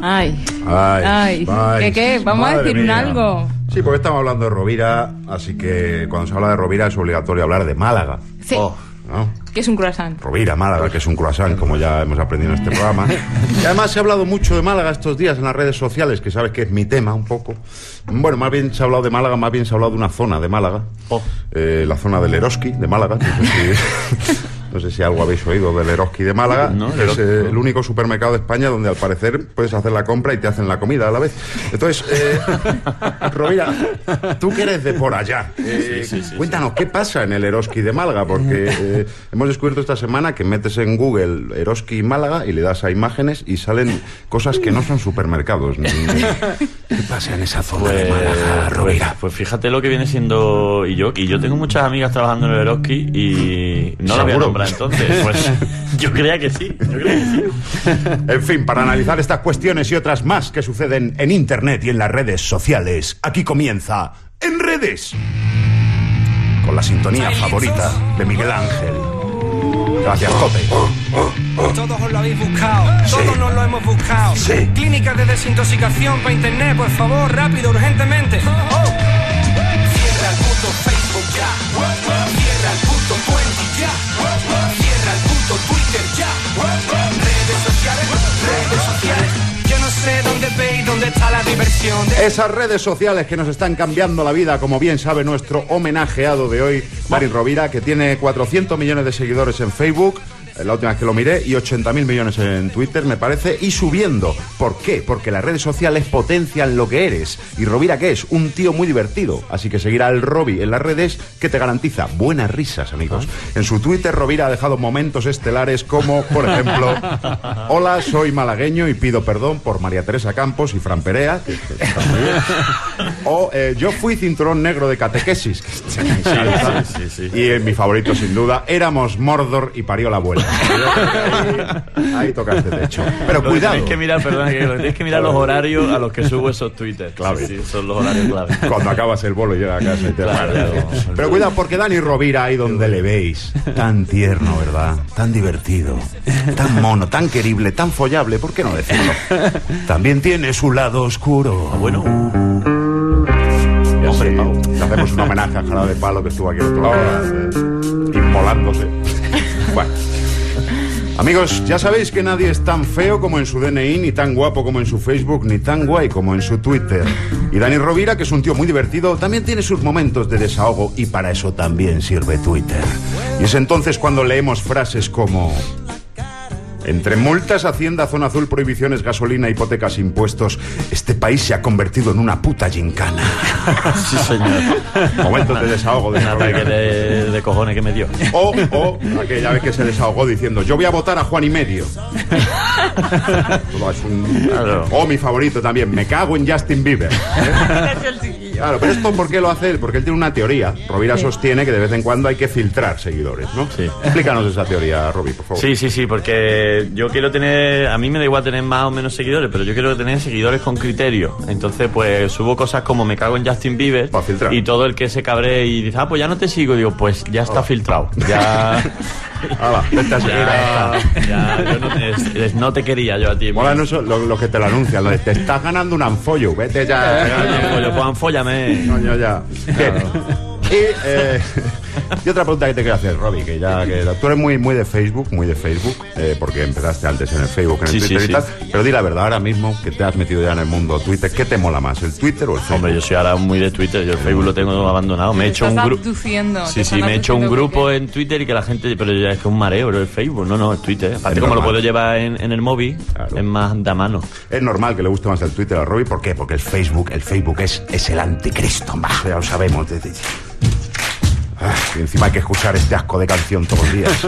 Ay. Ay, Ay. ay, ¿Qué qué? Vamos a decir un mía. algo. Sí, porque estamos hablando de Rovira, así que cuando se habla de Rovira es obligatorio hablar de Málaga. Sí. Oh, ¿no? Que es un croissant. Rovira, Málaga, que es un croissant, como ya hemos aprendido en este programa. Y además se ha hablado mucho de Málaga estos días en las redes sociales, que sabes que es mi tema un poco. Bueno, más bien se ha hablado de Málaga, más bien se ha hablado de una zona de Málaga. Eh, la zona del Eroski de Málaga. No sé si, no sé si algo habéis oído del Eroski de Málaga. No, es eh, el único supermercado de España donde al parecer puedes hacer la compra y te hacen la comida a la vez. Entonces, eh, Rovira, tú que eres de por allá, eh, Sí, sí, sí, cuéntanos qué pasa en el Eroski de Málaga, porque eh, hemos descubierto esta semana que metes en Google Eroski Málaga y le das a imágenes y salen cosas que no son supermercados. ni- ni- ¿Qué pasa en esa zona de Pues, Málaga, pues, Rovira? pues fíjate lo que viene siendo y yo y yo tengo muchas amigas trabajando en el Eroski y no la voy a ¿Seguro? Entonces pues yo creía que sí yo creía que sí En fin, para analizar estas cuestiones y otras más que suceden en Internet y en las redes sociales, aquí comienza En Redes, con la sintonía favorita de Miguel Ángel. Gracias, Cote. Todos os lo habéis buscado, todos nos lo hemos buscado. Sí. Clínicas de desintoxicación para internet, por favor, rápido, urgentemente. Oh. Cierra el puto Facebook ya. Cierra el puto Redes sociales, redes sociales. Yo no sé dónde veis, dónde está la diversión. De... Esas redes sociales que nos están cambiando la vida, como bien sabe nuestro homenajeado de hoy, Marin Rovira, que tiene 400 millones de seguidores en Facebook. Eh, La última vez que lo miré, y 80.000 millones en Twitter, me parece, y subiendo. ¿Por qué? Porque las redes sociales potencian lo que eres. ¿Y Rovira qué es? Un tío muy divertido. Así que seguir al Robi en las redes, que te garantiza buenas risas, amigos. En su Twitter, Rovira ha dejado momentos estelares como, por ejemplo, Hola, soy malagueño y pido perdón por María Teresa Campos y Fran Perea. que- que está muy bien. O eh, yo fui cinturón negro de catequesis. que me encanta. sí, sí. Y eh, mi favorito, sin duda, éramos Mordor y parió la abuela. Ahí, tocaste techo. Pero Lo cuidado. tenéis que mirar perdona que mirar los horarios a los que subo esos twitters Clave. Sí, sí, son los horarios clave Cuando acabas el bolo y llegas a casa y te Claro. Pero cuidado, porque Dani Rovira, ahí donde le veis, tan tierno, ¿verdad? Tan divertido, tan mono, tan querible, tan follable, ¿por qué no decirlo? También tiene su lado oscuro. Ah, bueno Y así, le hacemos un homenaje a Jara de Palo que estuvo aquí el otro día, eh, inmolándose. Amigos, ya sabéis que nadie es tan feo como en su DNI, ni tan guapo como en su Facebook, ni tan guay como en su Twitter. Y Dani Rovira, que es un tío muy divertido, también tiene sus momentos de desahogo y para eso también sirve Twitter. Y es entonces cuando leemos frases como... Entre multas, Hacienda, Zona Azul, prohibiciones, gasolina, hipotecas, impuestos, este país se ha convertido en una puta gincana. sí señor Momentos de desahogo de de, de cojones que me dio O, o aquella vez que se desahogó diciendo, yo voy a votar a Juan y medio. Todo es un- Claro. O mi favorito también, me cago en Justin Bieber. ¿eh? Claro, pero esto ¿por qué lo hace él? Porque él tiene una teoría. Rovira sostiene que de vez en cuando hay que filtrar seguidores, ¿no? Sí. Explícanos esa teoría, Robi, por favor. Sí, sí, sí, porque yo quiero tener, a mí me da igual tener más o menos seguidores, pero yo quiero tener seguidores con criterio. Entonces, pues subo cosas como me cago en Justin Bieber Pa' filtrar. y todo el que se cabre y dice, ah, pues ya no te sigo, digo, pues ya está filtrado. Ya, Hala, vete a seguir ya, ya, yo no, es- es- no te quería yo a ti. Mola no eso, lo, que te lo anuncian, lo de te estás ganando un anfollo, vete ya. Coño, pues anfóllame. Coño, ya. Y, eh, y otra pregunta que te quiero hacer, Robbie, que ya que tú eres muy, muy de Facebook, muy de Facebook, eh, porque empezaste antes en el Facebook, en el Sí, sí, Twitter y sí. tal. Pero di la verdad, ahora mismo que te has metido ya en el mundo Twitter, ¿qué te mola más, el Twitter o el Facebook? Hombre, yo soy ahora muy de Twitter, yo el Facebook lo tengo abandonado. Me he hecho un grupo. Sí, sí, me he hecho un grupo porque- en Twitter y que la gente. Pero ya es que es un mareo, pero el Facebook. No, no, el Twitter. Aparte, como lo puedo llevar en, en el móvil, Claro. es más de a mano. Es normal que le guste más el Twitter a Robbie, ¿por qué? Porque el Facebook, el Facebook es, es el anticristo, bah, ya lo sabemos. Y encima hay que escuchar este asco de canción todos los días.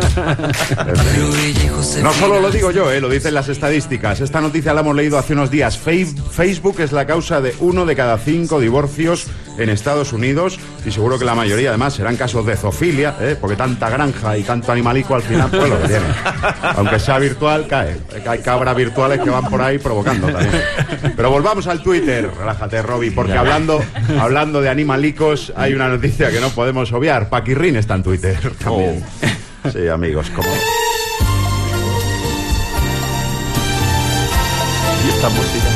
No solo lo digo yo, eh, lo dicen las estadísticas. Esta noticia la hemos leído hace unos días. Facebook es la causa de uno de cada cinco divorcios en Estados Unidos y seguro que la mayoría además serán casos de zoofilia, eh, porque tanta granja y tanto animalico al final pues lo que tiene. Aunque sea virtual, cae. Hay cabras virtuales que van por ahí provocando también. Pero volvamos al Twitter. Relájate, Robbie, porque hablando, hablando de animalicos hay una noticia que no podemos obviar. Paquirrín está en Twitter también. Sí, amigos, como... esta música?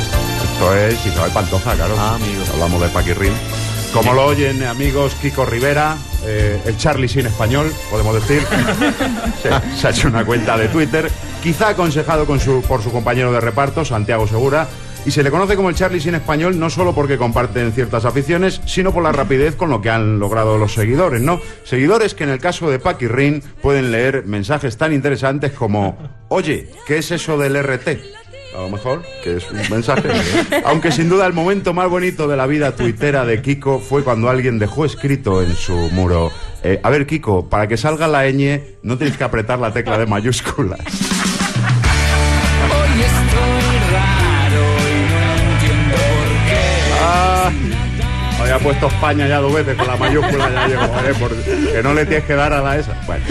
Esto es Isabel Pantoja, claro. Ah, amigo. Hablamos de Paquirrín. Como lo oyen, amigos, Kiko Rivera, eh, el Charlie sin español, podemos decir. se, se ha hecho una cuenta de Twitter, quizá aconsejado con su, por su compañero de reparto, Santiago Segura, y se le conoce como el Charlie sin español no solo porque comparten ciertas aficiones, sino por la rapidez con lo que han logrado los seguidores, ¿no? Seguidores que en el caso de Paquirrín pueden leer mensajes tan interesantes como, oye, ¿qué es eso del RT? A lo mejor, que es un mensaje. Aunque sin duda el momento más bonito de la vida tuitera de Kiko fue cuando alguien dejó escrito en su muro. eh, a ver, Kiko, para que salga la ñ no tienes que apretar la tecla de mayúsculas. Hoy estoy raro y no entiendo por qué. Ah, había puesto España ya dos veces con la mayúscula, ya llegó, ¿eh? Por- que no le tienes que dar a la esa. Bueno.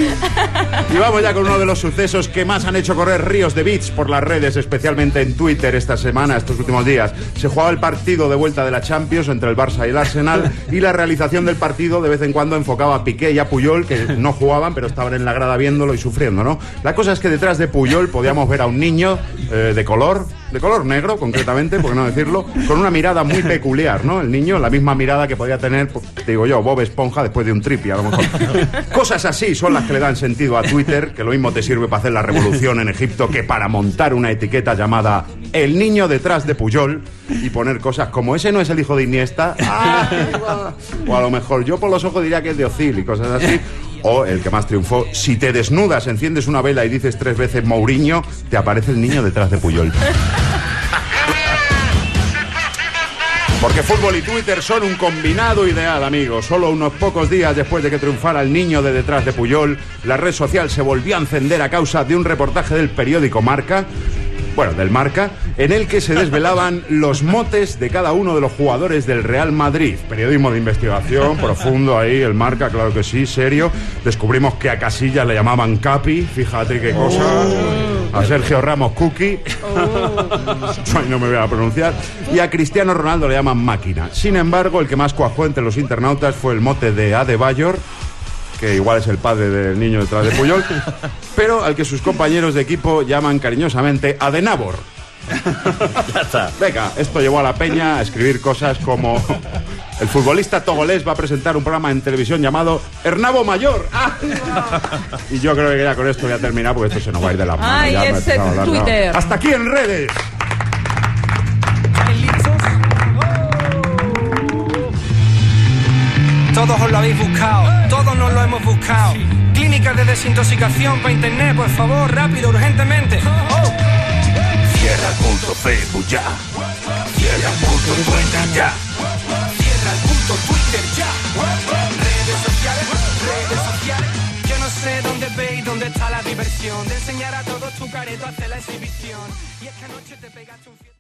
Y vamos ya con uno de los sucesos que más han hecho correr ríos de bits por las redes, especialmente en Twitter esta semana, estos últimos días. Se jugaba el partido de vuelta de la Champions entre el Barça y el Arsenal y la realización del partido de vez en cuando enfocaba a Piqué y a Puyol, que no jugaban, pero estaban en la grada viéndolo y sufriendo, ¿no? La cosa es que detrás de Puyol podíamos ver a un niño eh, de color, de color negro concretamente, por no decirlo, con una mirada muy peculiar, ¿no? El niño, la misma mirada que podía tener, pues, digo yo, Bob Esponja después de un tripi, a lo mejor. Cosas así son las que le dan sentido a Twitter, que lo mismo te sirve para hacer la revolución en Egipto que para montar una etiqueta llamada El niño detrás de Puyol y poner cosas como ese no es el hijo de Iniesta, ¡Ah! o a lo mejor yo por los ojos diría que es de Ocil y cosas así. O el que más triunfó, si te desnudas, enciendes una vela y dices tres veces Mourinho, te aparece el niño detrás de Puyol. Porque fútbol y Twitter son un combinado ideal, amigos. Solo unos pocos días después de que triunfara el niño de detrás de Puyol, la red social se volvió a encender a causa de un reportaje del periódico Marca, bueno, del Marca, en el que se desvelaban los motes de cada uno de los jugadores del Real Madrid. Periodismo de investigación, profundo ahí, el Marca, claro que sí, serio. Descubrimos que a Casillas le llamaban Capi, fíjate qué cosa. A Sergio Ramos Cookie. Ay, no me voy a pronunciar. Y a Cristiano Ronaldo le llaman máquina. Sin embargo, el que más cuajó entre los internautas fue el mote de Adebayor, que igual es el padre del niño detrás de Puyol, pero al que sus compañeros de equipo llaman cariñosamente Adenabor. Ya está. Venga, esto llevó a la peña a escribir cosas como el futbolista togolés va a presentar un programa en televisión llamado Hernabo Mayor. ¡Ah! Y yo creo que ya con esto voy a terminar porque esto se nos va a ir de las manos. Ay, ya me ese. Hasta aquí en redes. ¿Listos? Todos os lo habéis buscado, todos nos lo hemos buscado. Clínicas de desintoxicación para internet, por favor, rápido, urgentemente. Oh. Cierra punto Facebook ya. Cierra punto Twitter ya. Está la diversión de enseñar a todos tu careto, hacer la exhibición. Y es que anoche te pegaste un